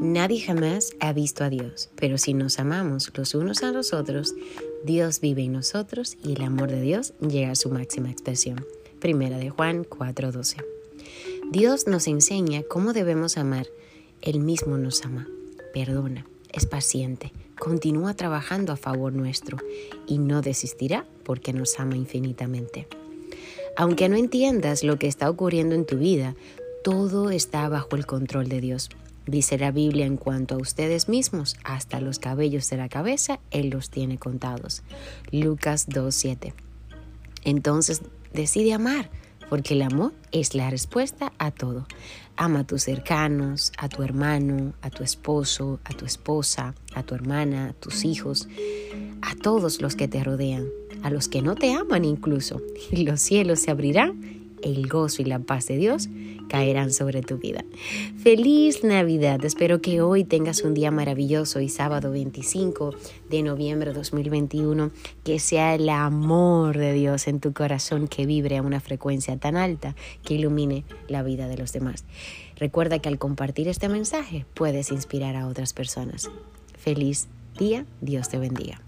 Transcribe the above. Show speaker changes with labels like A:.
A: Nadie jamás ha visto a Dios, pero si nos amamos los unos a los otros, Dios vive en nosotros y el amor de Dios llega a su máxima expresión. Primera de Juan 4:12. Dios nos enseña cómo debemos amar. Él mismo nos ama, perdona, es paciente, continúa trabajando a favor nuestro y no desistirá porque nos ama infinitamente. Aunque no entiendas lo que está ocurriendo en tu vida, todo está bajo el control de Dios. Dice la Biblia en cuanto a ustedes mismos, hasta los cabellos de la cabeza, Él los tiene contados. Lucas 2.7. Entonces decide amar, porque el amor es la respuesta a todo. Ama a tus cercanos, a tu hermano, a tu esposo, a tu esposa, a tu hermana, a tus hijos, a todos los que te rodean, a los que no te aman incluso. Los cielos se abrirán el gozo y la paz de Dios caerán sobre tu vida. Feliz Navidad. Espero que hoy tengas un día maravilloso y sábado 25 de noviembre de 2021, que sea el amor de Dios en tu corazón que vibre a una frecuencia tan alta que ilumine la vida de los demás. Recuerda que al compartir este mensaje puedes inspirar a otras personas. Feliz día, Dios te bendiga.